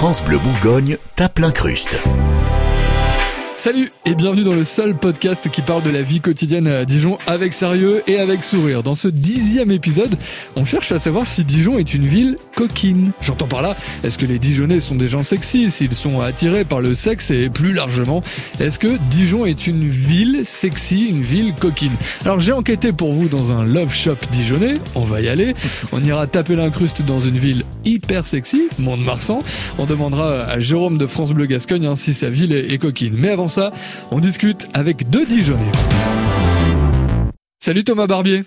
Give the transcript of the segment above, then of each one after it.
France Bleu Bourgogne tape l'incruste. Salut et bienvenue dans le seul podcast qui parle de la vie quotidienne à Dijon avec sérieux et avec sourire. Dans ce dixième épisode, on cherche à savoir si Dijon est une ville coquine. J'entends par là, est-ce que les Dijonnais sont des gens sexy, s'ils sont attirés par le sexe et plus largement, est-ce que Dijon est une ville sexy, une ville coquine? Alors j'ai enquêté pour vous dans un love shop dijonnais, on va y aller. On ira taper l'incruste dans une ville hyper sexy, Mont-de-Marsan. On demandera à Jérôme de France Bleu Gascogne hein, si sa ville est, coquine. Ça, on discute avec deux Dijonnais. Salut Thomas Barbier.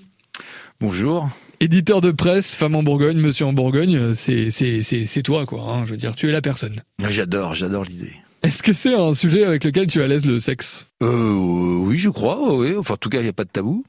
Bonjour. Éditeur de presse, femme en Bourgogne, monsieur en Bourgogne, c'est c'est c'est c'est toi quoi. Hein, je veux dire, tu es la personne. J'adore, j'adore l'idée. Est-ce que c'est un sujet avec lequel tu es à l'aise le sexe? Euh, oui, je crois. Oui. Enfin, en tout cas, il n'y a pas de tabou.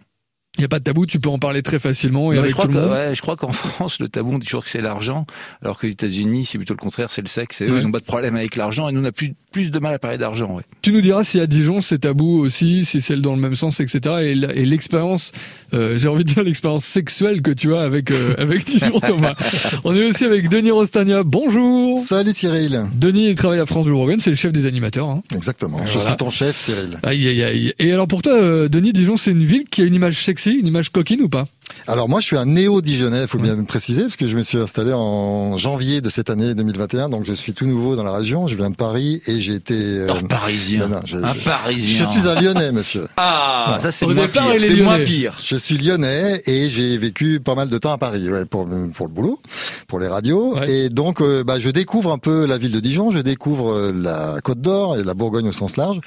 Il y a pas de tabou, tu peux en parler très facilement et Non, avec je crois tout le que, monde. ouais, je crois qu'en France, le tabou, on dit toujours que c'est l'argent, alors qu'aux États-Unis, c'est plutôt le contraire, c'est le sexe. Et eux, Ouais. ils n'ont pas de problème avec l'argent, et nous, on a plus, plus de mal à parler d'argent. Ouais. Tu nous diras si à Dijon c'est tabou aussi, si c'est dans le même sens, etc. Et, l'expérience, euh, j'ai envie de dire l'expérience sexuelle que tu as avec euh, avec Dijon Thomas. On est aussi avec Denis Rostagna. Bonjour. Salut Cyril. Denis il travaille à France Bleu Bourgogne, c'est le chef des animateurs. Hein. Exactement. Je Voilà. suis ton chef, Cyril. Aïe aïe aïe. Et alors pour toi, euh, Denis, Dijon c'est une ville qui a une image sexy, une image coquine ou pas? Alors moi, je suis un néo-dijonnais, il faut bien me préciser, parce que je me suis installé en janvier de cette année 2021, donc je suis tout nouveau dans la région. Je viens de Paris et j'ai été. euh, Un parisien. non, non, je- un je- parisien. Je suis un Lyonnais, monsieur. Ah, ça, c'est Au moins départ, pire. il est C'est moins lyonnais. pire. Je suis lyonnais et j'ai vécu pas mal de temps à Paris ouais, pour pour le boulot, pour les radios. Ouais. Et donc, euh, bah, je découvre un peu la ville de Dijon, je découvre euh, la Côte d'Or et la Bourgogne au sens large.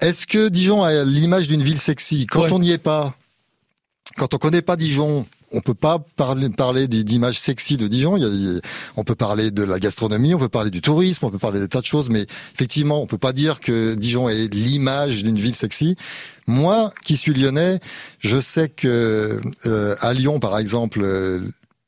Est-ce que Dijon a l'image d'une ville sexy? Quand Ouais. on n'y est pas, quand on connaît pas Dijon, on peut pas parler, parler d'images sexy de Dijon. On peut parler de la gastronomie, on peut parler du tourisme, on peut parler des tas de choses, mais effectivement, on peut pas dire que Dijon est l'image d'une ville sexy. Moi, qui suis lyonnais, je sais que euh, à Lyon, par exemple,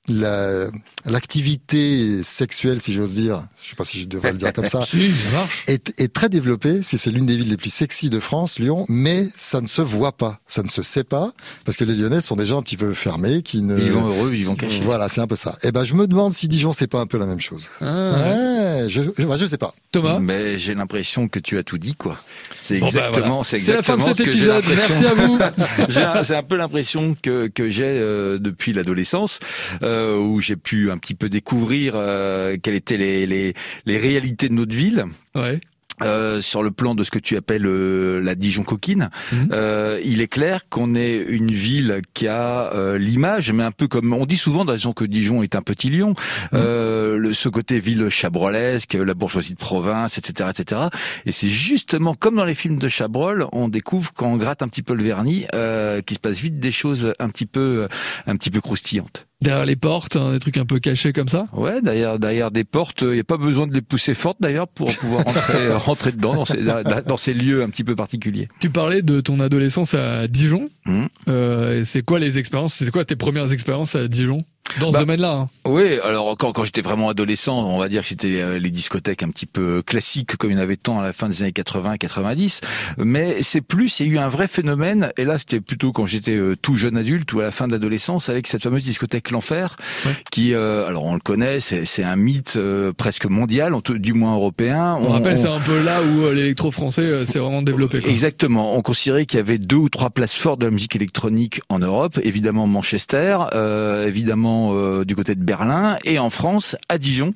la- l'activité sexuelle, si j'ose dire, je sais pas si je devrais le dire comme ça, Si, ça marche. est, est très développée, c'est l'une des villes les plus sexy de France, Lyon, mais ça ne se voit pas, ça ne se sait pas, parce que les Lyonnais sont des gens un petit peu fermés, qui ne... Ils vont heureux, ils vont cachés. Voilà, c'est un peu ça. Eh ben, je me demande si Dijon, c'est pas un peu la même chose. Ah. Ouais, je, je, ouais, je sais pas. Thomas. Mais j'ai l'impression que tu as tout dit, quoi. C'est Bon, bah, exactement, voilà. c'est C'est la fin de cet épisode. Merci à vous. C'est un peu l'impression que, que j'ai euh, depuis l'adolescence, euh, où j'ai pu un petit peu découvrir euh, quelles étaient les, les, les réalités de notre ville. Ouais. Euh, sur le plan de ce que tu appelles euh, la Dijon coquine, Mhm. euh, il est clair qu'on est une ville qui a euh, l'image, mais un peu comme on dit souvent région que Dijon est un petit lion, euh, le, ce côté ville chabrolesque, la bourgeoisie de province, etc., etc. Et c'est justement comme dans les films de Chabrol, on découvre quand on gratte un petit peu le vernis, euh, qu'il se passe vite des choses un petit peu, un petit peu croustillantes. Derrière les portes, hein, des trucs un peu cachés comme ça. Ouais, derrière, derrière des portes, il n'y a pas besoin de les pousser fortes d'ailleurs pour pouvoir rentrer, rentrer dedans dans ces, dans ces lieux un petit peu particuliers. Tu parlais de ton adolescence à Dijon. Mhm. Euh, c'est quoi les expériences C'est quoi tes premières expériences à Dijon? Dans Bah, ce domaine-là hein Oui, alors quand, quand j'étais vraiment adolescent, on va dire que c'était euh, les discothèques un petit peu classiques comme il y en avait tant à la fin des années 80 90, mais c'est plus, il y a eu un vrai phénomène, et là c'était plutôt quand j'étais euh, tout jeune adulte ou à la fin de l'adolescence avec cette fameuse discothèque L'Enfer, Ouais. qui, euh, alors on le connaît, c'est c'est un mythe euh, presque mondial, du moins européen. On, rappelle, c'est un peu là où l'électro français euh, s'est vraiment développé. Quoi. Exactement. On considérait qu'il y avait deux ou trois places fortes de la musique électronique en Europe. Évidemment Manchester, euh, évidemment euh, du côté de Berlin, et en France, à Dijon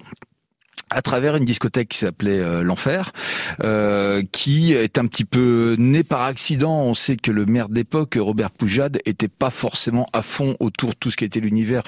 à travers une discothèque qui s'appelait euh, l'Enfer, euh, qui est un petit peu né par accident. On sait que le maire d'époque, Robert Poujade, était pas forcément à fond autour de tout ce qui était l'univers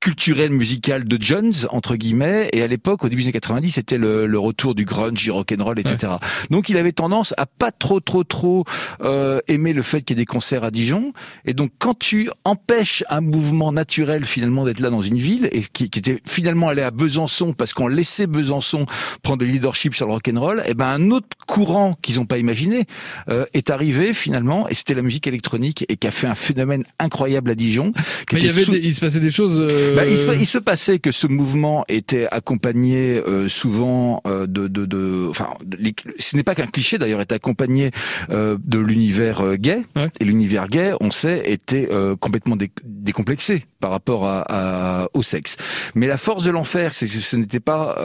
culturel musical de Jones entre guillemets et à l'époque au début des années 90 c'était le, le retour du grunge du rock'n'roll etc donc il avait tendance à pas trop trop trop euh, aimer le fait qu'il y ait des concerts à Dijon. Et donc quand tu empêches un mouvement naturel finalement d'être là dans une ville et qui, qui était finalement allé à Besançon parce qu'on laissait Besançon prendre le leadership sur le rock'n'roll et ben un autre courant qu'ils n'ont pas imaginé euh, est arrivé finalement et c'était la musique électronique et qui a fait un phénomène incroyable à Dijon qui Mais il y avait, sous- des- il se passait des choses euh, Euh, bah, il, se, il, se, passait que ce mouvement était accompagné euh, souvent euh, de, de, de, enfin, les, ce n'est pas qu'un cliché d'ailleurs, est accompagné euh, de l'univers gay. Ouais. Et l'univers gay, on sait, était complètement dé, décomplexé par rapport à, à, au sexe. Mais la force de l'enfer, c'est que ce n'était pas,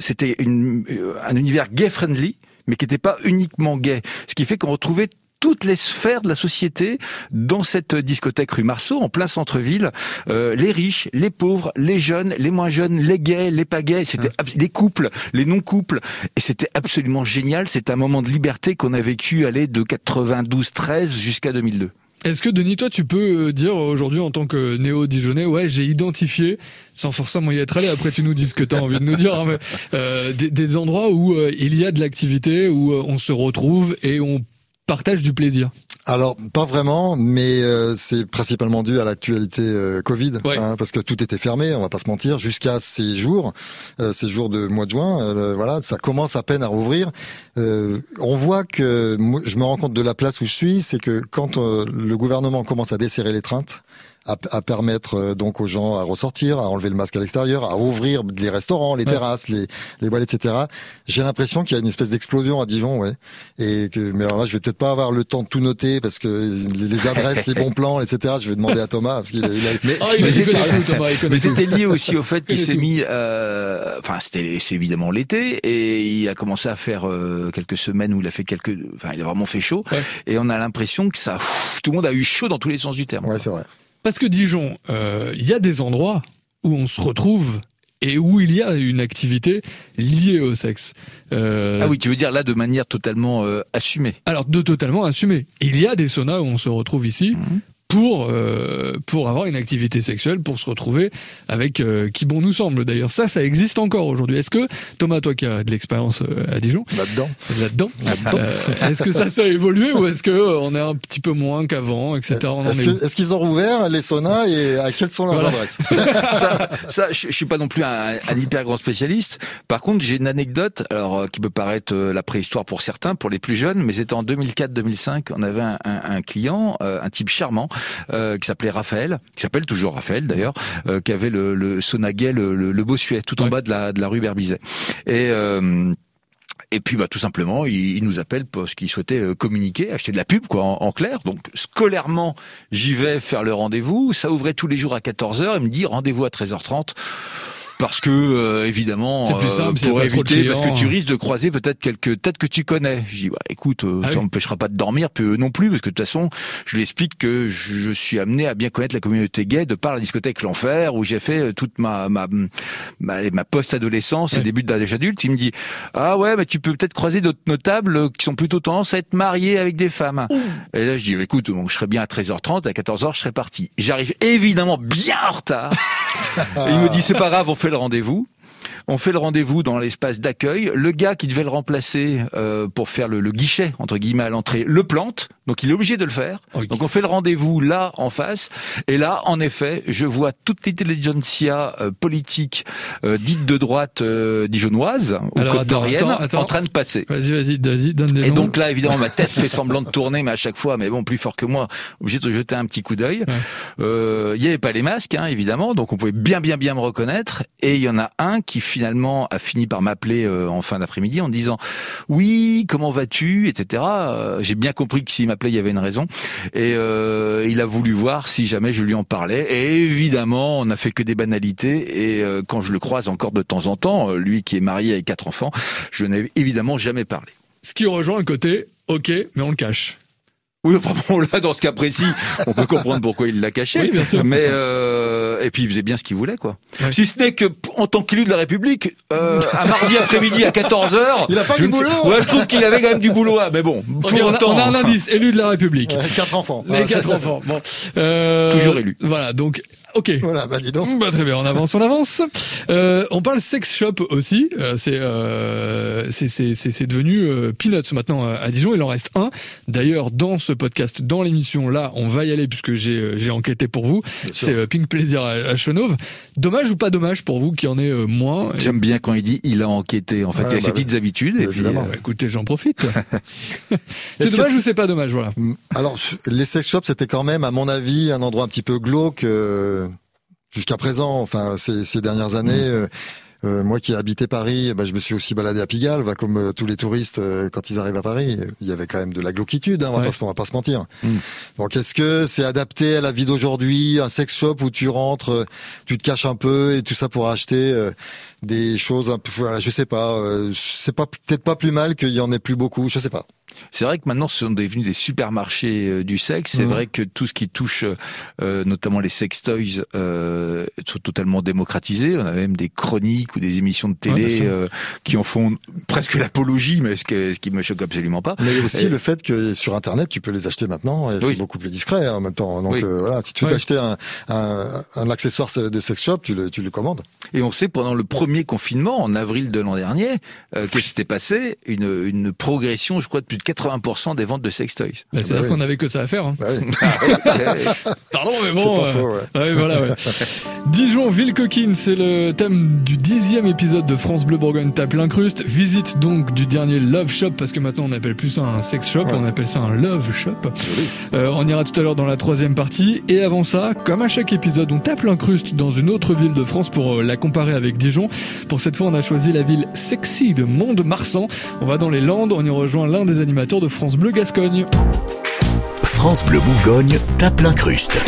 c'était un univers gay friendly mais qui n'était pas uniquement gay. Ce qui fait qu'on retrouvait toutes les sphères de la société dans cette discothèque rue Marceau, en plein centre-ville. Euh, les riches, les pauvres, les jeunes, les moins jeunes, les gays, les pas gays, c'était les couples, les non-couples. Et c'était absolument génial. C'est un moment de liberté qu'on a vécu aller de 92-13 jusqu'à 2002. Est-ce que Denis, toi, tu peux dire aujourd'hui en tant que néo-dijonnais, ouais, j'ai identifié, sans forcément y être allé, après tu nous dis ce que tu as envie de nous dire, hein, mais, euh, des, des, endroits où euh, il y a de l'activité, où euh, on se retrouve et on partage du plaisir alors pas vraiment, mais euh, c'est principalement dû à l'actualité euh, Covid, ouais. hein, parce que tout était fermé, on va pas se mentir, jusqu'à ces jours, euh, ces jours de mois de juin, euh, voilà, ça commence à peine à rouvrir. on voit que je me rends compte de la place où je suis, c'est que quand le gouvernement commence à desserrer les treintes, à, à, permettre euh, donc aux gens à ressortir, à enlever le masque à l'extérieur, à ouvrir les restaurants, les terrasses, les, les boîtes, etc. J'ai l'impression qu'il y a une espèce d'explosion à Dijon, ouais. Et que, mais alors là, je vais peut-être pas avoir le temps de tout noter parce que les adresses, les bons plans, etc. Je vais demander à Thomas parce qu'il a, il a... Mais, oh, il mais c'était lié aussi au fait qu'il s'est mis, euh, enfin c'était c'est évidemment l'été et il a commencé à faire euh, quelques semaines où il a fait quelques, enfin il a vraiment fait chaud ouais. et on a l'impression que ça, pff, tout le monde a eu chaud dans tous les sens du terme. Ouais, c'est vrai. Parce que Dijon, il euh, y a des endroits où on se retrouve et où il y a une activité liée au sexe. Euh... Ah oui, tu veux dire là de manière totalement euh, assumée. Alors de totalement assumée. Il y a des saunas où on se retrouve ici. Mmh pour euh, pour avoir une activité sexuelle, pour se retrouver avec euh, qui bon nous semble. D'ailleurs, ça, ça existe encore aujourd'hui. Est-ce que Thomas, toi qui as de l'expérience euh, à Dijon, là-dedans, là-dedans, euh, est-ce que ça, ça a évolué ou est-ce que euh, on est un petit peu moins qu'avant, etc. Est-ce est, est qu'ils ont rouvert les saunas et à quelles sont leurs voilà. adresses Ça, ça, je, je suis pas non plus un, un, hyper grand spécialiste. Par contre, j'ai une anecdote, alors euh, qui peut paraître la préhistoire pour certains, pour les plus jeunes, mais c'était en 2004-2005. On avait un, un, un client, un type charmant qui s'appelait Raphaël, qui s'appelle toujours Raphaël d'ailleurs, euh, qui avait le, le Sonaguet, le, le, le Bossuet, tout en Ouais. bas de la, de la rue Berbizet. Et euh, et puis bah tout simplement, il, il nous appelle parce qu'il souhaitait euh, communiquer, acheter de la pub quoi en, en clair. Donc scolairement, j'y vais faire le rendez-vous. Ça ouvrait tous les jours à 14h. Il me dit rendez-vous à 13h30 parce que euh, évidemment C'est plus simple, euh, pour de éviter parce que tu risques de croiser peut-être quelques têtes que tu connais. Je dis ouais, écoute, euh, Ah ça oui. m'empêchera pas de dormir, puis eux non plus parce que de toute façon, je lui explique que je, suis amené à bien connaître la communauté gay de par la discothèque L'Enfer où j'ai fait euh, toute ma ma ma, ma post-adolescence et début d'âge adulte. Il me dit ah ouais, mais tu peux peut-être croiser d'autres notables euh, qui sont plutôt tendance à être mariés avec des femmes. Et là, je dis, écoute, donc, je serai bien à 13h30, à 14h, je serai parti. J'arrive évidemment bien en retard. Et il me dit, c'est pas grave, on fait le rendez-vous. On fait le rendez-vous dans l'espace d'accueil. Le gars qui devait le remplacer euh, pour faire le, le guichet, entre guillemets, à l'entrée, le plante. Donc il est obligé de le faire. Donc on fait le rendez-vous là, en face. Et là, en effet, je vois toute l'intelligentsia euh, politique euh, dite de droite euh, dijonnoise ou attends. en train de passer. Vas-y, vas-y, vas-y, donne les Et noms. donc là, évidemment, ma tête fait semblant de tourner, mais à chaque fois, mais bon, plus fort que moi, obligé de jeter un petit coup d'œil. Ouais. Euh, Il y avait pas les masques, hein, évidemment, donc on pouvait bien, bien, bien me reconnaître. Et il y en a un qui finalement a fini par m'appeler euh, en fin d'après-midi en disant oui, comment vas-tu, etc. Euh, J'ai bien compris que s'il il y avait une raison. Et euh, il a voulu voir si jamais je lui en parlais. Et évidemment, on n'a fait que des banalités. Et euh, quand je le croise encore de temps en temps, euh, lui qui est marié avec quatre enfants, je n'ai évidemment jamais parlé. Ce qui rejoint un côté, ok, mais on le cache. Oui, enfin bon, là, dans ce cas précis, on peut comprendre pourquoi il l'a caché. Oui, bien sûr. Mais euh, et puis il faisait bien ce qu'il voulait, quoi. Ouais. Si ce n'est que en tant qu'élu de la République, euh, un mardi après-midi à 14 h Il a pas du boulot. Ouais, je trouve qu'il avait quand même du boulot. hein, mais bon, pour on, a, autant, on a un indice, élu de la République. Quatre enfants. Les Ah, quatre enfants. Bon. Euh, Toujours élu. Voilà, donc, ok. Voilà, bah dis donc. Bah, très bien, on avance, on avance. Euh, on parle sex shop aussi. Euh, c'est euh, c'est c'est c'est c'est devenu euh, peanuts maintenant à Dijon. Il en reste un. D'ailleurs, dans ce podcast, dans l'émission là, on va y aller puisque j'ai euh, j'ai enquêté pour vous. C'est euh, Pink Plaisir à, à Chenauve. Dommage ou pas dommage pour vous qui en est euh, moins J'aime bien quand il dit il a enquêté. En fait, Ouais, il a bah ses oui. petites habitudes. Et puis, Évidemment. euh, Bah, écoutez, j'en profite. c'est dommage ou c'est pas dommage, voilà. Alors, les sex shops, c'était quand même, à mon avis, un endroit un petit peu glauque. euh, Jusqu'à présent, enfin ces, ces dernières années. Mm. euh, euh, moi qui ai habité Paris, ben, je me suis aussi baladé à Pigalle, bah, comme euh, tous les touristes euh, quand ils arrivent à Paris. Il y avait quand même de la glauquitude, hein, on, va Ouais. pas, se- on va pas se mentir. Mm. Donc est-ce que c'est adapté à la vie d'aujourd'hui, un sex shop où tu rentres, euh, tu te caches un peu et tout ça pour acheter euh, des choses un peu, voilà, je sais pas, euh, c'est pas peut-être pas plus mal qu'il y en ait plus beaucoup, je sais pas. C'est vrai que maintenant, ce sont devenus des supermarchés euh, du sexe. C'est Mhm. vrai que tout ce qui touche, euh, notamment les sex toys, euh, sont totalement démocratisés. On a même des chroniques ou des émissions de télé euh, qui en font presque l'apologie, mais ce, que- ce qui me choque absolument pas. Mais aussi Et- le fait que sur Internet, tu peux les acheter maintenant et Oui. c'est beaucoup plus discret hein, en même temps. Donc Oui. euh, voilà, si tu veux Ouais. t'acheter un, un, un accessoire de sex shop, tu le, tu le commandes. Et on sait pendant le premier confinement, en avril de l'an dernier, euh, que s'était passé une, une progression, je crois, de plus de 80% des ventes de sex toys. Bah, C'est-à-dire oui. qu'on avait que ça à faire. hein. Bah oui, Pardon, mais c'est bon. pas euh, faux. Ouais. Ouais, voilà, ouais. Dijon, ville coquine, c'est le thème du dixième épisode de France Bleu Bourgogne tape l'incruste. Visite donc du dernier Love Shop, parce que maintenant on appelle plus ça un sex shop, Ouais, on appelle ça un Love Shop. Euh, on ira tout à l'heure dans la troisième partie. Et avant ça, comme à chaque épisode, on tape l'incruste dans une autre ville de France pour euh, la comparer avec Dijon. Pour cette fois, on a choisi la ville sexy de Mont-de-Marsan. On va dans les Landes, on y rejoint l'un des animateurs de France Bleu Gascogne. France Bleu Bourgogne tape l'incruste.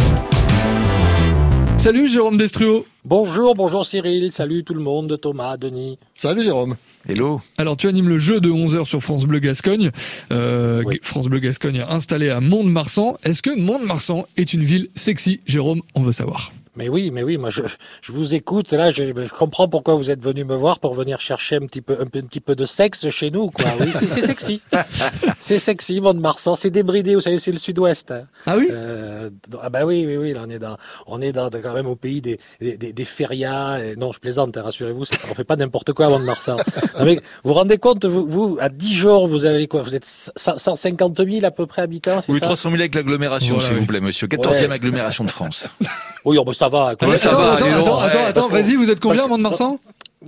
Salut Jérôme Destruo. Bonjour, bonjour Cyril, salut tout le monde, Thomas, Denis. Salut Jérôme. Hello. Alors tu animes le jeu de 11h sur France Bleu Gascogne. Euh, Oui. France Bleu Gascogne installé à Mont-de-Marsan. Est-ce que Mont-de-Marsan est une ville sexy Jérôme, on veut savoir. Mais oui, mais oui, moi je, je vous écoute, là je, je comprends pourquoi vous êtes venu me voir pour venir chercher un petit peu, un, petit peu de sexe chez nous, quoi. Oui, c'est c'est sexy. c'est sexy, Mont-de-Marsan, c'est débridé, vous savez, c'est le sud-ouest. hein. Ah oui Euh, ah bah oui, oui, oui, là on est dans, on est dans, quand même au pays des, des, des, des férias. Et non, je plaisante, hein, rassurez-vous, c'est- on fait pas n'importe quoi avant de Marsan. Non, mais vous vous rendez compte, vous, vous, à Dijon, vous avez quoi Vous êtes 100 150 000 à peu près habitants, c'est Oui, ça 300 000 avec l'agglomération, Voilà, s'il oui. vous plaît, monsieur. 14e Ouais. agglomération de France. Oui, oh, bah, ça va. quoi. Ouais, ça attends, va, attends, attends, attends, attends, vas-y, vous êtes combien à parce que- Mont-de-Marsan?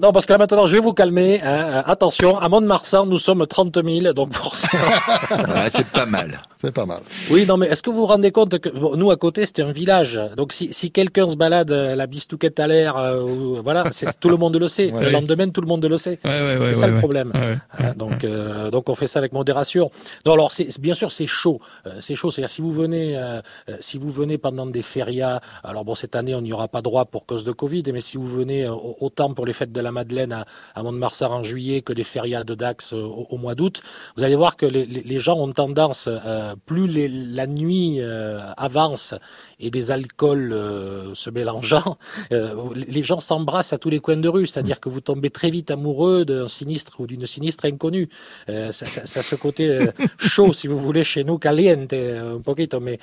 Non, parce que là maintenant, je vais vous calmer. hein. Euh, Attention, à Mont-de-Marsan, nous sommes 30 000, donc forcément. Ouais, c'est pas mal. C'est pas mal. Oui, non, mais est-ce que vous vous rendez compte que bon, nous à côté c'était un village, donc si, si quelqu'un se balade euh, la bistouquette à l'air, euh, ou- voilà, c'est, tout le monde le sait. Ouais. Le lendemain, tout le monde le sait. Ouais, ouais, ouais. c'est ouais, ça le problème. Ouais, ouais. Hein, donc, euh, donc on fait ça avec modération. Non, alors bien sûr c'est chaud, Euh, c'est chaud. C'est-à-dire si vous venez, euh, euh, si vous venez pendant des férias, alors bon cette année on n'y aura pas droit pour cause de Covid, mais si vous venez euh, au- autant pour les fêtes de la Madeleine à, à Mont-de-Marsan en juillet que les férias de Dax euh, au, au mois d'août, vous allez voir que les, gens ont tendance, euh, plus les- la nuit euh, avance et les alcools euh, se mélangeant, les gens s'embrassent à tous les coins de rue, c'est-à-dire que vous tombez très vite amoureux d'un sinistre ou d'une sinistre inconnue. Ça, ça, ça a ce côté chaud, si vous voulez, chez nous, caliente, un poquito, mais,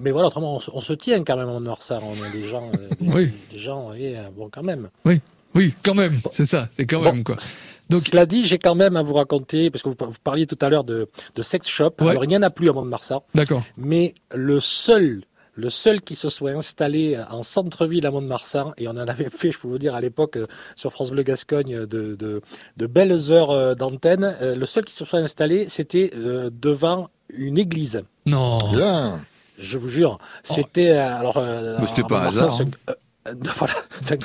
mais voilà, autrement, on, se- on se tient quand même en Noirçard, on est des gens, des, Oui. des gens, et, bon, quand même. Oui, quand même, c'est ça, c'est quand Bon, même quoi. Donc, cela dit, j'ai quand même à vous raconter, parce que vous, parliez tout à l'heure de, de sex shop, Ouais. alors il n'y en a plus à Mont-de-Marsan, D'accord. mais le seul le seul qui se soit installé en centre-ville à Mont-de-Marsan, et on en avait fait, je peux vous dire, à l'époque, euh, sur France Bleu Gascogne, de, de, de belles heures euh, d'antenne, euh, le seul qui se soit installé, c'était devant une église. Non. Bien. Je vous jure, c'était euh, alors. euh, Mais c'était pas un hasard, hein. Euh, voilà, c'est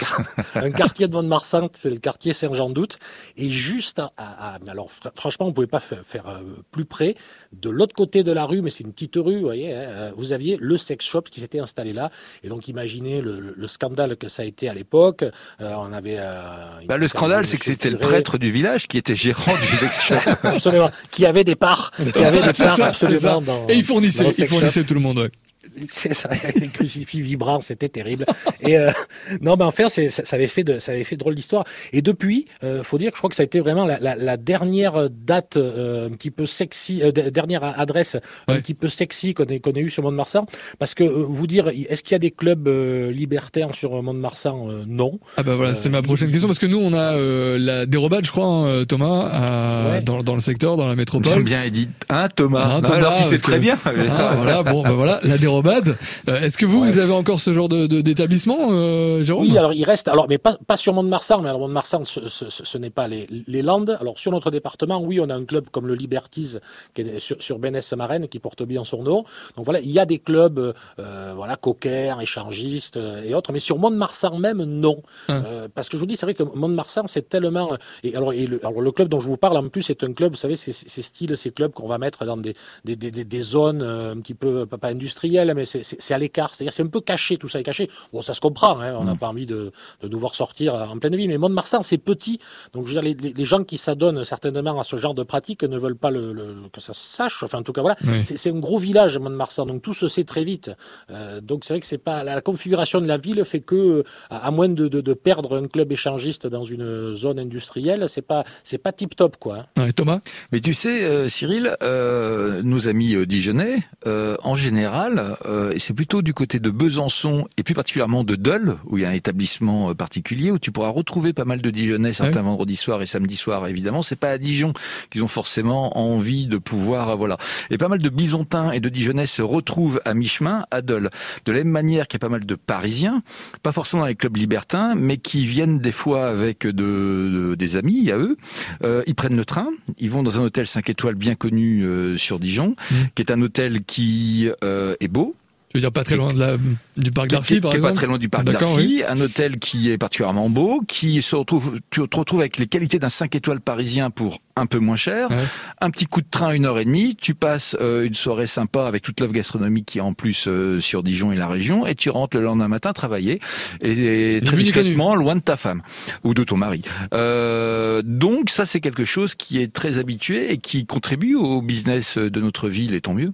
un, un quartier de Mont-de-Marsan, c'est le quartier Saint-Jean-Doute, et juste à, à- à- alors fr- franchement, on pouvait pas faire, faire, euh, plus près. De l'autre côté de la rue, mais c'est une petite rue, vous voyez, hein, euh, vous aviez le sex shop qui s'était installé là, et donc imaginez le, le- le scandale que ça a été à l'époque. Euh, on avait. euh, Bah, le scandale, c'est que c'était le prêtre du village qui était gérant du sex shop. Absolument, qui avait des parts, qui avait des parts ça, absolument c'est ça. dans. Et il fournissait, dans le il sex shop. fournissait tout le monde, ouais. C'est ça, avec les crucifix vibrants, c'était terrible. Et euh, non, mais enfin, c'est, ça, ça avait fait de, ça avait fait drôle d'histoire. Et depuis, euh, faut dire que je crois que ça a été vraiment la, la, la dernière date euh, un petit peu sexy, euh, de- dernière adresse un petit peu sexy qu'on ait, qu'on ait eu sur Mont-de-Marsan. Parce que euh, vous dire, est-ce qu'il y a des clubs euh, libertaires sur Mont-de-Marsan Euh, Non. Ah bah voilà, c'était ma prochaine question parce que nous on a euh, la dérobade, je crois, hein, Thomas, à- Ouais. dans, dans le secteur, dans la métropole. J'aime bien Edith. Hein, Thomas? Hein, Non, Thomas, Alors qu'il sait très que- bien. Ah, voilà, bon, bah voilà, la dérobade. Euh, Est-ce que vous, vous avez encore ce genre de d'établissement, euh, Jérôme Oui, alors il reste, alors mais pas, pas sur Mont-de-Marsan, mais alors Mont-de-Marsan, ce, ce, ce- ce n'est pas les, les Landes. Alors sur notre département, oui, on a un club comme le Liberties qui est sur, sur Bénès-Marraine qui porte bien son nom. Donc voilà, il y a des clubs, euh, voilà, coquers, échangistes euh, et autres, mais sur Mont-de-Marsan même, non. Hein. Euh, parce que je vous dis, c'est vrai que Mont-de-Marsan, c'est tellement. Et alors, et le, alors le club dont je vous parle, en plus, c'est un club, vous savez, c'est c'est style, ces clubs qu'on va mettre dans des, des, des, des- des zones un petit peu pas, pas mais c'est- à l'écart. C'est-à-dire, c'est un peu caché, tout ça est caché. Bon, ça se comprend. Hein, on n'a pas envie de, de nous voir sortir en pleine ville. Mais Mont-de-Marsan, c'est petit. Donc, je veux dire, les, les- les gens qui s'adonnent certainement à ce genre de pratique ne veulent pas le, le- que ça se sache. Enfin, en tout cas, voilà. Oui. C'est un gros village, Mont-de-Marsan. Donc, tout se sait très vite. Euh, donc, c'est vrai que c'est pas la, la configuration de la ville fait que, euh, à, à moins de, de, de perdre un club échangiste dans une zone industrielle, c'est pas c'est pas tip top, quoi. hein. Ouais, Thomas Mais tu sais, euh, Cyril, euh, nos amis euh, dijonnais, euh, en général, euh, et c'est plutôt du côté de Besançon et plus particulièrement de Dole, où il y a un établissement euh, particulier où tu pourras retrouver pas mal de Dijonnais certains vendredis soirs et samedis soirs. Évidemment, c'est pas à Dijon qu'ils ont forcément envie de pouvoir, euh, voilà. Et pas mal de Bisontins et de Dijonnais se retrouvent à mi-chemin à Dole. De la même manière qu'il y a pas mal de Parisiens, pas forcément dans les clubs libertins, mais qui viennent des fois avec de, de- des amis à eux. Euh, ils prennent le train, ils vont dans un hôtel 5 étoiles bien connu euh, sur Dijon, Mm. qui est un hôtel qui euh, est beau, Tu veux dire pas très loin de la, du parc d'Arcy, par exemple pas très loin du parc d'Arcy, un hôtel qui est particulièrement beau, qui se retrouve, tu te retrouves avec les qualités d'un 5 étoiles parisien pour un peu moins cher, Ouais. un petit coup de train une heure et demie, tu passes euh, une soirée sympa avec toute l'offre gastronomique qui est en plus euh, sur Dijon et la région, et tu rentres le lendemain matin travailler, et, et très discrètement loin de ta femme ou de ton mari. Euh, donc ça c'est quelque chose qui est très habitué et qui contribue au business de notre ville, et tant mieux.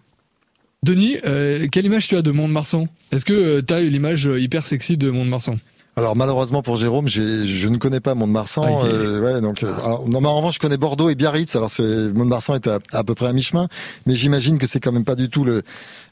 Denis, euh, quelle image tu as de Mont-de-Marsan? Est-ce que tu as l'image euh, hyper sexy de Mont-de-Marsan? Alors malheureusement pour Jérôme, j'ai- je ne connais pas Mont-de-Marsan. Ah, euh, ouais, donc, euh, alors, non, mais en revanche, je connais Bordeaux et Biarritz. Alors c'est Mont-de-Marsan est à, à peu près à mi-chemin, mais j'imagine que c'est quand même pas du tout le,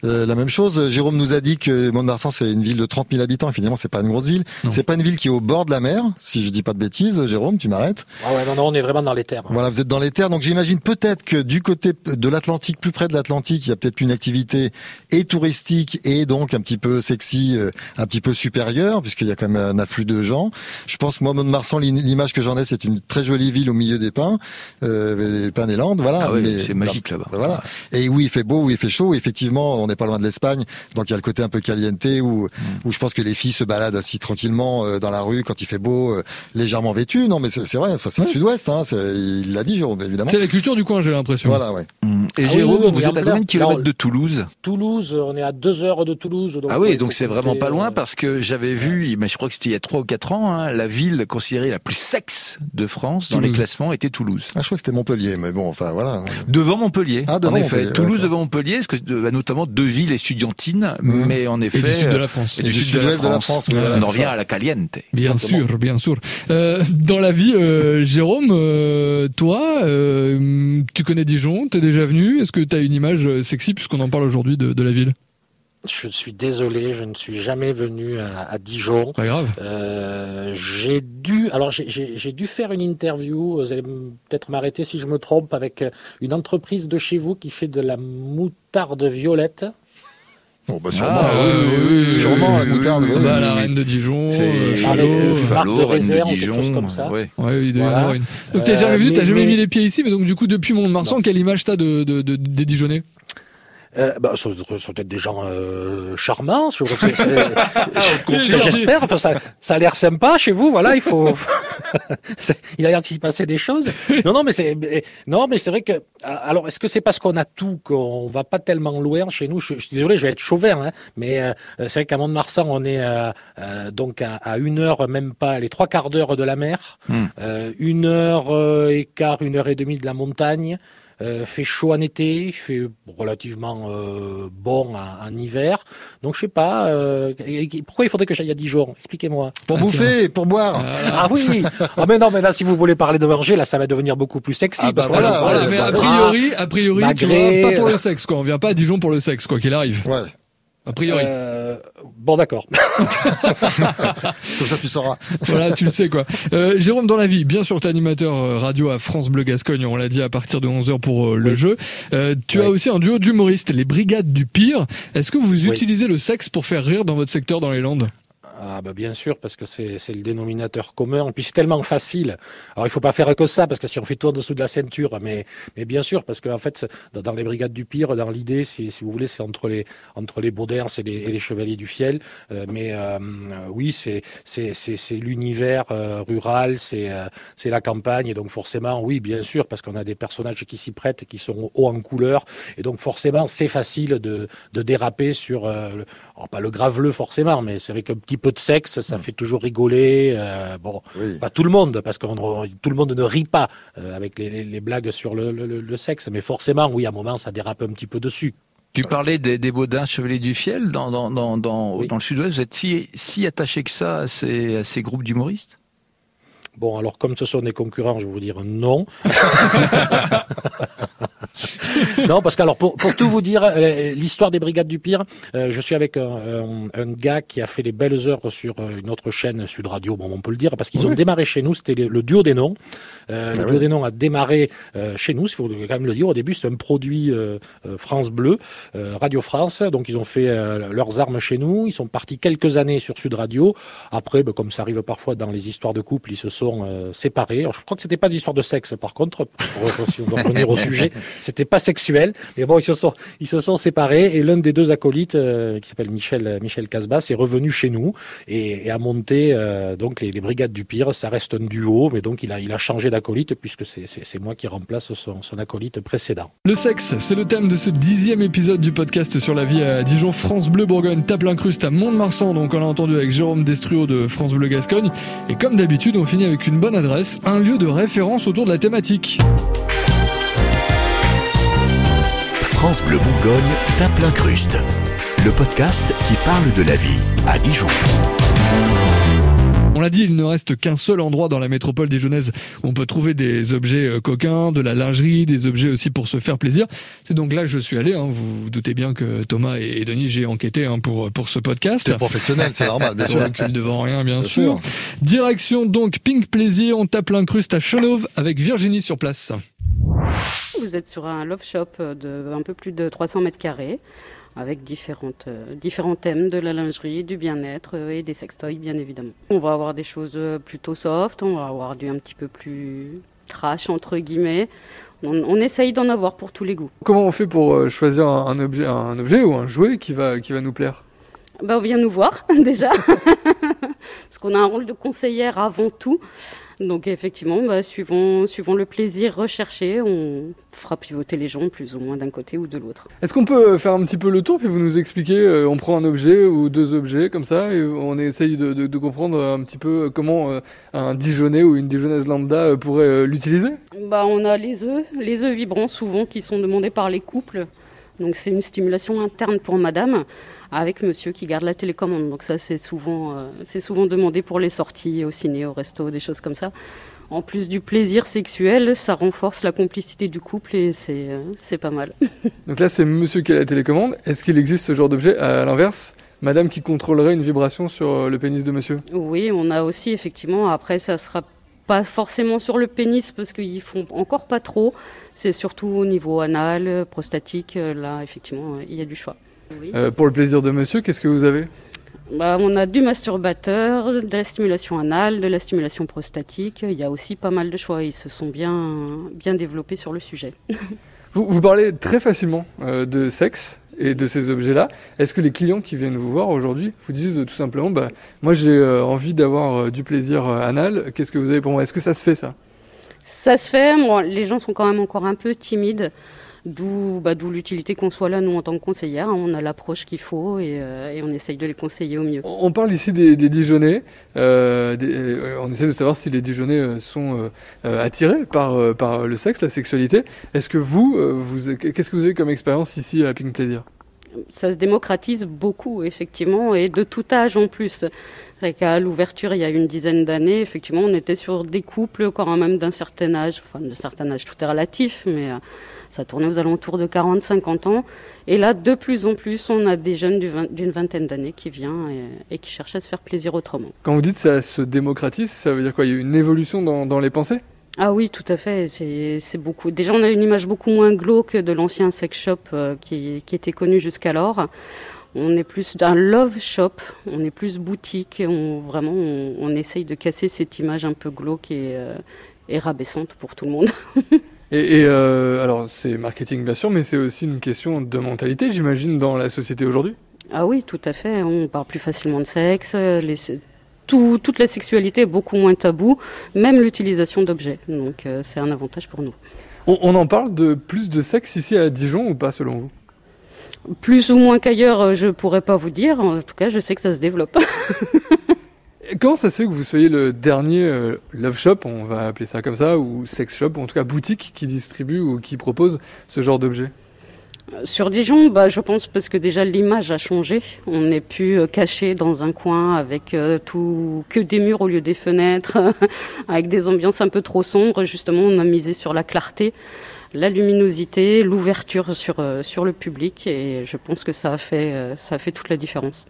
euh, la même chose. Jérôme nous a dit que Mont-de-Marsan c'est une ville de 30 000 habitants. Et finalement, c'est pas une grosse ville. C'est pas une ville qui est au bord de la mer. Si je dis pas de bêtises, Jérôme, tu m'arrêtes. Ah ouais, non, non, on est vraiment dans les terres. Voilà, vous êtes dans les terres, donc j'imagine peut-être que du côté de l'Atlantique, plus près de l'Atlantique, il y a peut-être une activité et touristique et donc un petit peu sexy, euh, un petit peu supérieure, puisqu'il y a quand même un afflux de gens. Je pense que moi, Mont-de-Marsan, l'im- l'image que j'en ai, c'est une très jolie ville au milieu des pins, euh, les pins des Landes, voilà. Ah c'est magique là-bas. Voilà. Et oui, il fait beau, oui, il fait chaud. Effectivement, on n'est pas loin de l'Espagne, donc il y a le côté un peu caliente où, où je pense que les filles se baladent assis tranquillement euh, dans la rue quand il fait beau, euh, légèrement vêtues. Non, mais c'est vrai. Enfin, c'est le. Sud-Ouest. Hein, il l'a dit, Jérôme, évidemment. C'est la culture du coin, j'ai l'impression. Voilà, ouais. Mm. Et Ah Jérôme, oui, oui, vous êtes à combien de kilomètres de Toulouse? Toulouse, on est à deux heures de Toulouse. Donc Ah oui, donc c'est vraiment pas loin euh, parce que j'avais vu, mais je crois que c'était il y a trois ou quatre ans, hein, la ville considérée la plus sexe de France dans les Toulouse. classements était Toulouse. Ah, je crois que c'était Montpellier, mais bon, enfin voilà. Devant Montpellier. Ah, devant en effet, Montpellier, Toulouse devant Montpellier, parce que euh, notamment deux villes estudiantines, Mhm. mais en Et effet. du sud de euh, la France. et du du sud de la sud-ouest de la France. Voilà, On en revient à la caliente. Bien Exactement. sûr, bien sûr. Euh, dans la vie, euh, Jérôme, euh, toi, euh, tu connais Dijon, t'es déjà venu. Est-ce que tu as une image euh, sexy puisqu'on en parle aujourd'hui de, de la ville? Je suis désolé, je ne suis jamais venu à, à Dijon. Pas grave. Euh, j'ai dû, alors j'ai- j'ai j'ai dû faire une interview. Vous allez peut-être m'arrêter si je me trompe avec euh, une entreprise de chez vous qui fait de la moutarde violette. Bon, bah, sûrement, Ah, oui, oui, oui, sûrement oui, la moutarde. oui. Bah, la reine de Dijon, C'est euh, Avec, Fallot, euh, marque de Reine réserve, de quelque chose Dijon. comme ça. ouais. Ouais, il doit y en Voilà. avoir une. Donc t'as jamais vu, t'as mais- jamais mais- mis les pieds ici, mais donc du coup depuis Mont-de-Marsan, quelle image t'as de, de, de- des Dijonnais? Euh, bah, ce ce sont peut-être des gens euh, charmants. Gentil. J'espère. Enfin, ça, ça a l'air sympa chez vous. Voilà, il faut. Il a l'air de s'y passer des choses. Non, non, mais c'est non, mais c'est vrai que. Alors, est-ce que c'est parce qu'on a tout qu'on va pas tellement loin chez nous? Je, je suis désolé, je vais être chauvin, hein, mais euh, c'est vrai qu'à Mont-de-Marsan, on est euh, euh, donc à, à une heure, même pas les trois quarts d'heure de la mer, Hmm. euh, une heure euh, et quart, une heure et demie de la montagne. Euh, fait chaud en été, il fait relativement euh, bon en, en hiver. Donc je sais pas. euh, pourquoi il faudrait que j'aille à Dijon? Expliquez-moi. Pour Ah, bouffer, pour boire. Ah oui. ah mais non, mais là si vous voulez parler de manger, là ça va devenir beaucoup plus sexy. Ah bah voilà, mais a priori, a priori, tu Magret, vois, pas pour euh, le sexe, quoi. On vient pas à Dijon pour le sexe, quoi qu'il arrive. Ouais. A priori. Euh, bon, d'accord. Comme ça, tu sauras. voilà, tu le sais quoi. Euh, Jérôme, dans la vie, bien sûr, t'es animateur euh, radio à France Bleu Gascogne, on l'a dit à partir de 11h pour euh, le Oui. jeu. Euh, tu Oui. as aussi un duo d'humoristes, les Brigades du Pire. Est-ce que vous Oui. utilisez le sexe pour faire rire dans votre secteur dans les Landes? Ah bah bien sûr, parce que c'est le dénominateur commun. Puis c'est tellement facile. Alors il faut pas faire que ça, parce que si on fait tout en dessous de la ceinture, mais mais bien sûr, parce qu'en fait, c'est- dans, les brigades du pire, dans l'idée, si, si vous voulez, c'est entre les entre les Baudins et les, Chevaliers du Fiel. Euh, mais euh, oui, c'est l'univers euh, rural, c'est la campagne, et donc forcément, oui, bien sûr, parce qu'on a des personnages qui s'y prêtent, qui sont hauts en couleur, et donc forcément, c'est facile de de déraper sur alors, pas le graveleux forcément, mais c'est vrai qu'un petit peu de sexe, ça fait toujours rigoler. euh, bon, Oui. pas tout le monde, parce que tout le monde ne rit pas euh, avec les, les- les blagues sur le, le- le sexe, mais forcément, oui, à un moment, ça dérape un petit peu dessus. Tu parlais des, des Baudins Chevaliers du Fiel dans, dans, dans, dans, Oui. dans le sud-ouest. Vous êtes si, si attaché que ça à ces, à ces groupes d'humoristes? Bon, alors comme ce sont des concurrents, je vais vous dire non. non, parce que alors pour, pour tout vous dire, euh, l'histoire des Brigades du Pire, euh, je suis avec un, un- un gars qui a fait les belles heures sur euh, une autre chaîne Sud Radio, bon, on peut le dire, parce qu'ils ont démarré chez nous, c'était le, le duo des noms. Euh, le Ah duo des noms a démarré euh, chez nous, il faut quand même le dire. Au début, c'est un produit France Bleu, Radio France, donc ils ont fait leurs armes chez nous. Ils sont partis quelques années sur Sud Radio. Après, ben, comme ça arrive parfois dans les histoires de couple, ils se sont séparés. Alors, je crois que c'était pas d'histoire de sexe, par contre, pour, si on doit revenir au sujet, c'était pas sexuel. Mais bon, ils se sont, séparés et l'un des deux acolytes, euh, qui s'appelle Michel, Michel Casbas, est revenu chez nous et, a monté euh, donc les, brigades du pire. Ça reste un duo, mais donc il a, changé d'acolyte puisque c'est, moi qui remplace son, acolyte précédent. Le sexe, c'est le thème de ce dixième épisode du podcast sur la vie à Dijon. France Bleu Bourgogne tape l'incruste à Mont-de-Marsan, donc on l'a entendu avec Jérôme Destruo de France Bleu Gascogne. Et comme d'habitude, on finit avec une bonne adresse, un lieu de référence autour de la thématique. France Bleu Bourgogne tape l'incruste. Le podcast qui parle de la vie à Dijon. On l'a dit, il ne reste qu'un seul endroit dans la métropole dijonnaise où on peut trouver des objets euh, coquins, de la lingerie, des objets aussi pour se faire plaisir. C'est donc là que je suis allé. hein. Vous vous doutez bien que Thomas et Denis, j'ai enquêté hein, pour, pour ce podcast. T'es professionnel, c'est normal, bien On sûr. recule devant rien, bien, Bien sûr. sûr. Direction donc Pink Plaisir, on tape l'incruste à Chenauve avec Virginie sur place. Vous êtes sur un love shop de un peu plus de 300 mètres carrés avec différentes, euh, différents thèmes de la lingerie, du bien-être euh, et des sextoys bien évidemment. On va avoir des choses euh, plutôt soft, on va avoir du un petit peu plus trash entre guillemets. On, on essaye d'en avoir pour tous les goûts. Comment on fait pour choisir un, objet, un objet ou un jouet qui va, qui va nous plaire? Ben, on vient nous voir déjà, parce qu'on a un rôle de conseillère avant tout. Donc effectivement, bah, suivant, suivant le plaisir recherché, on fera pivoter les gens plus ou moins d'un côté ou de l'autre. Est-ce qu'on peut faire un petit peu le tour puis vous nous expliquer euh, On prend un objet ou deux objets comme ça et on essaye de, de- de comprendre un petit peu comment euh, un Dijonais ou une Dijonnaise lambda euh, pourrait euh, l'utiliser? Bah, on a les œufs, les œufs vibrants souvent qui sont demandés par les couples. Donc c'est une stimulation interne pour madame avec monsieur qui garde la télécommande. Donc ça c'est souvent, euh, c'est souvent demandé pour les sorties au ciné, au resto, des choses comme ça. En plus du plaisir sexuel, ça renforce la complicité du couple et c'est, euh, c'est pas mal. Donc là, c'est monsieur qui a la télécommande. Est-ce qu'il existe ce genre d'objet à l'inverse? Madame qui contrôlerait une vibration sur euh, le pénis de monsieur? Oui, on a aussi effectivement, après ça sera pas forcément sur le pénis parce qu'ils font encore pas trop. C'est surtout au niveau anal, prostatique. euh, Là, effectivement, il y a du choix. Oui. Euh, Pour le plaisir de monsieur, qu'est-ce que vous avez? Bah, on a du masturbateur, de la stimulation anale, de la stimulation prostatique. Il y a aussi pas mal de choix. Ils se sont bien, bien développés sur le sujet. vous, vous parlez très facilement euh, de sexe et de ces objets-là. Est-ce que les clients qui viennent vous voir aujourd'hui vous disent tout simplement bah, Moi, j'ai euh, envie d'avoir euh, du plaisir euh, anal. Qu'est-ce que vous avez pour moi? Est-ce que ça se fait ça? Ça se fait. Bon, les gens sont quand même encore un peu timides. D'où bah, d'où l'utilité qu'on soit là, nous, en tant que conseillère. On a l'approche qu'il faut et, euh, et on essaye de les conseiller au mieux. On parle ici des, des Dijonnais. euh, des- euh, on essaie de savoir si les Dijonnais euh, sont attirés par, par le sexe, la sexualité. Est-ce que vous, vous qu'est-ce que vous avez comme expérience ici à Pink Plaisir? Ça se démocratise beaucoup, effectivement, et de tout âge en plus. C'est qu'à l'ouverture, il y a une dizaine d'années, effectivement, on était sur des couples quand même d'un certain âge, enfin d'un certain âge, tout est relatif, mais ça tournait aux alentours de 40-50 ans. Et là, de plus en plus, on a des jeunes d'une vingtaine d'années qui viennent et, qui cherchent à se faire plaisir autrement. Quand vous dites ça se démocratise, ça veut dire quoi? Il y a une évolution dans les pensées? Ah oui, tout à fait. C'est beaucoup. Déjà, on a une image beaucoup moins glauque de l'ancien sex shop euh, qui, était connu jusqu'alors. On est plus d'un love shop, on est plus boutique. on, vraiment, on, essaye de casser cette image un peu glauque et, euh, rabaissante pour tout le monde. et, euh, alors, c'est marketing bien sûr, mais c'est aussi une question de mentalité, j'imagine, dans la société aujourd'hui. Ah oui, tout à fait. On parle plus facilement de sexe. Les, toute la sexualité est beaucoup moins taboue, même l'utilisation d'objets. Donc euh, c'est un avantage pour nous. On, en parle de plus de sexe ici à Dijon ou pas selon vous? Plus ou moins qu'ailleurs, euh, je pourrais pas vous dire. En tout cas, je sais que ça se développe. Comment ça se fait que vous soyez le dernier euh, love shop, on va appeler ça comme ça, ou sex shop, ou en tout cas boutique qui distribue ou qui propose ce genre d'objet sur Dijon, bah, je pense parce que déjà l'image a changé. On n'est plus euh, caché dans un coin avec euh, tout que des murs au lieu des fenêtres, avec des ambiances un peu trop sombres. Justement, on a misé sur la clarté, la luminosité, l'ouverture sur, euh, sur le public, et je pense que ça a fait, ça a fait toute la différence.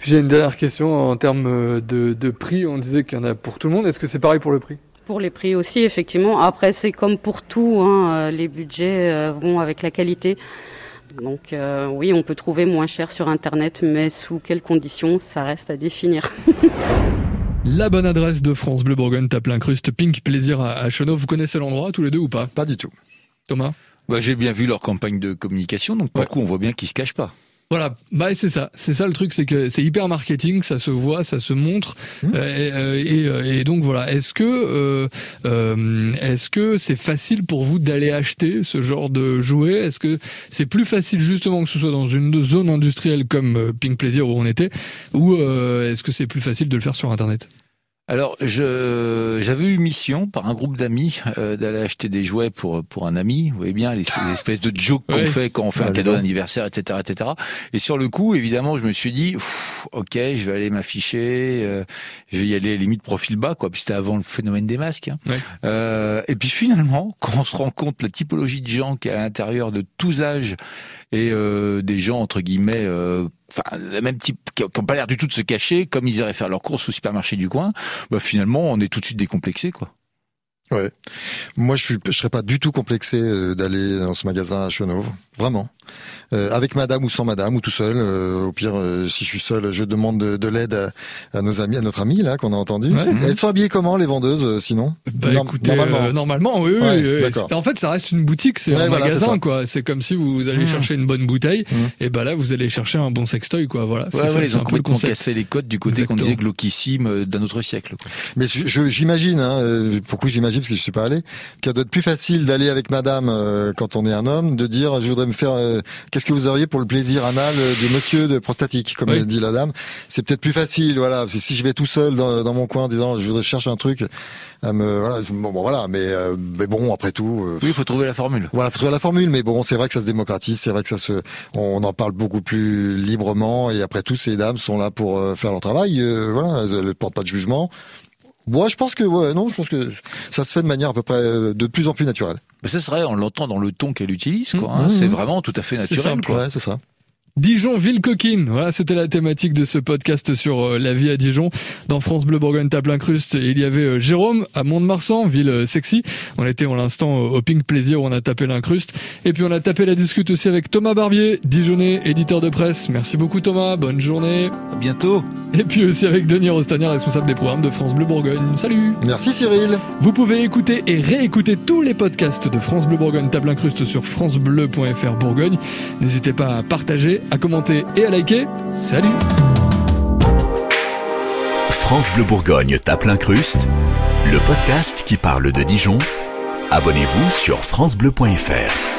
J'ai une dernière question en termes de, de prix. On disait qu'il y en a pour tout le monde. Est-ce que c'est pareil pour le prix? Pour les prix aussi, effectivement. Après, c'est comme pour tout, hein, les budgets vont avec la qualité. Donc euh, oui, on peut trouver moins cher sur Internet, mais sous quelles conditions, ça reste à définir. La bonne adresse de France Bleu Bourgogne, tape l'incruste Pink Plaisir à Chenot. Vous connaissez l'endroit tous les deux ou pas? Pas du tout. Thomas? Bah, J'ai bien vu leur campagne de communication, donc pour le coup, on voit bien qu'ils se cachent pas. Voilà, bah c'est ça, c'est ça le truc, c'est que c'est hyper marketing, ça se voit, ça se montre, mmh. euh, euh, et, donc voilà. Est-ce que euh, est-ce que c'est facile pour vous d'aller acheter ce genre de jouets? Est-ce que c'est plus facile justement que ce soit dans une zone industrielle comme Pink Plaisir où on était, ou est-ce que c'est plus facile de le faire sur Internet? Alors, je j'avais eu mission par un groupe d'amis euh, d'aller acheter des jouets pour pour un ami. Vous voyez bien les, espèces de jokes qu'on fait quand on fait un cadeau d'anniversaire, etc., etc. Et sur le coup, évidemment, je me suis dit, ok, je vais aller m'afficher, euh, je vais y aller limite profil bas, quoi. Puis c'était avant le phénomène des masques. Hein. Euh, et puis finalement, quand on se rend compte la typologie de gens qui est à l'intérieur de tous âges et euh, des gens entre guillemets euh, enfin le même type qui n'ont pas l'air du tout de se cacher comme ils iraient faire leurs courses au supermarché du coin bah finalement on est tout de suite décomplexé quoi ouais moi je suis je serais pas du tout complexé euh, d'aller dans ce magasin à Chenauve vraiment euh, avec madame ou sans madame ou tout seul. Euh, au pire, euh, si je suis seul, je demande de, l'aide à, nos amis, à notre ami là qu'on a entendu. Elles sont habillées comment les vendeuses sinon? Bah, Normalement, normalement, oui. oui, En fait, ça reste une boutique, c'est un magasin quoi. C'est comme si vous allez mmh. chercher une bonne bouteille, mmh. et bah là vous allez chercher un bon sextoy quoi. Voilà. Ouais, ça, ils ont complètement cassé les codes du côté qu'on disait glauquissime d'un autre siècle. Quoi. Mais j'imagine, hein, pourquoi j'imagine parce que je suis pas allé, qu'il doit être plus facile d'aller avec madame quand on est un homme, de dire je voudrais me faire qu'est-ce que vous auriez pour le plaisir anal du monsieur de prostatique, comme dit la dame C'est peut-être plus facile, voilà. si je vais tout seul dans, mon coin en disant je cherche un truc, à me, voilà, bon, voilà, mais, euh, mais bon, après tout. Euh, oui, il faut trouver la formule. Voilà, faut trouver la formule, mais bon, c'est vrai que ça se démocratise, c'est vrai que ça se, on en parle beaucoup plus librement, et après tout, ces dames sont là pour euh, faire leur travail, voilà, elles ne portent pas de jugement. Moi, je pense que ouais, non, je pense que ça se fait de manière à peu près de plus en plus naturelle. Mais ça serait, on l'entend dans le ton qu'elle utilise, quoi. Hein. Mmh. c'est vraiment tout à fait naturel, quoi. Ouais, c'est ça. Dijon, ville coquine. Voilà, c'était la thématique de ce podcast sur euh, la vie à Dijon. Dans France Bleu Bourgogne tape l'incruste, il y avait euh, Jérôme à Mont-de-Marsan, ville euh, sexy. On était en l'instant au Pink Plaisir où on a tapé l'incruste. Et puis on a tapé la discute aussi avec Thomas Barbier, Dijonais, éditeur de presse. Merci beaucoup Thomas, bonne journée. À bientôt. Et puis aussi avec Denis Rostagna, responsable des programmes de France Bleu Bourgogne. Salut. Merci Cyril. Vous pouvez écouter et réécouter tous les podcasts de France Bleu Bourgogne tape l'incruste sur francebleu.fr Bourgogne. N'hésitez pas à partager, à commenter et à liker. Salut France Bleu Bourgogne tape l'incruste, le podcast qui parle de Dijon. Abonnez-vous sur francebleu.fr.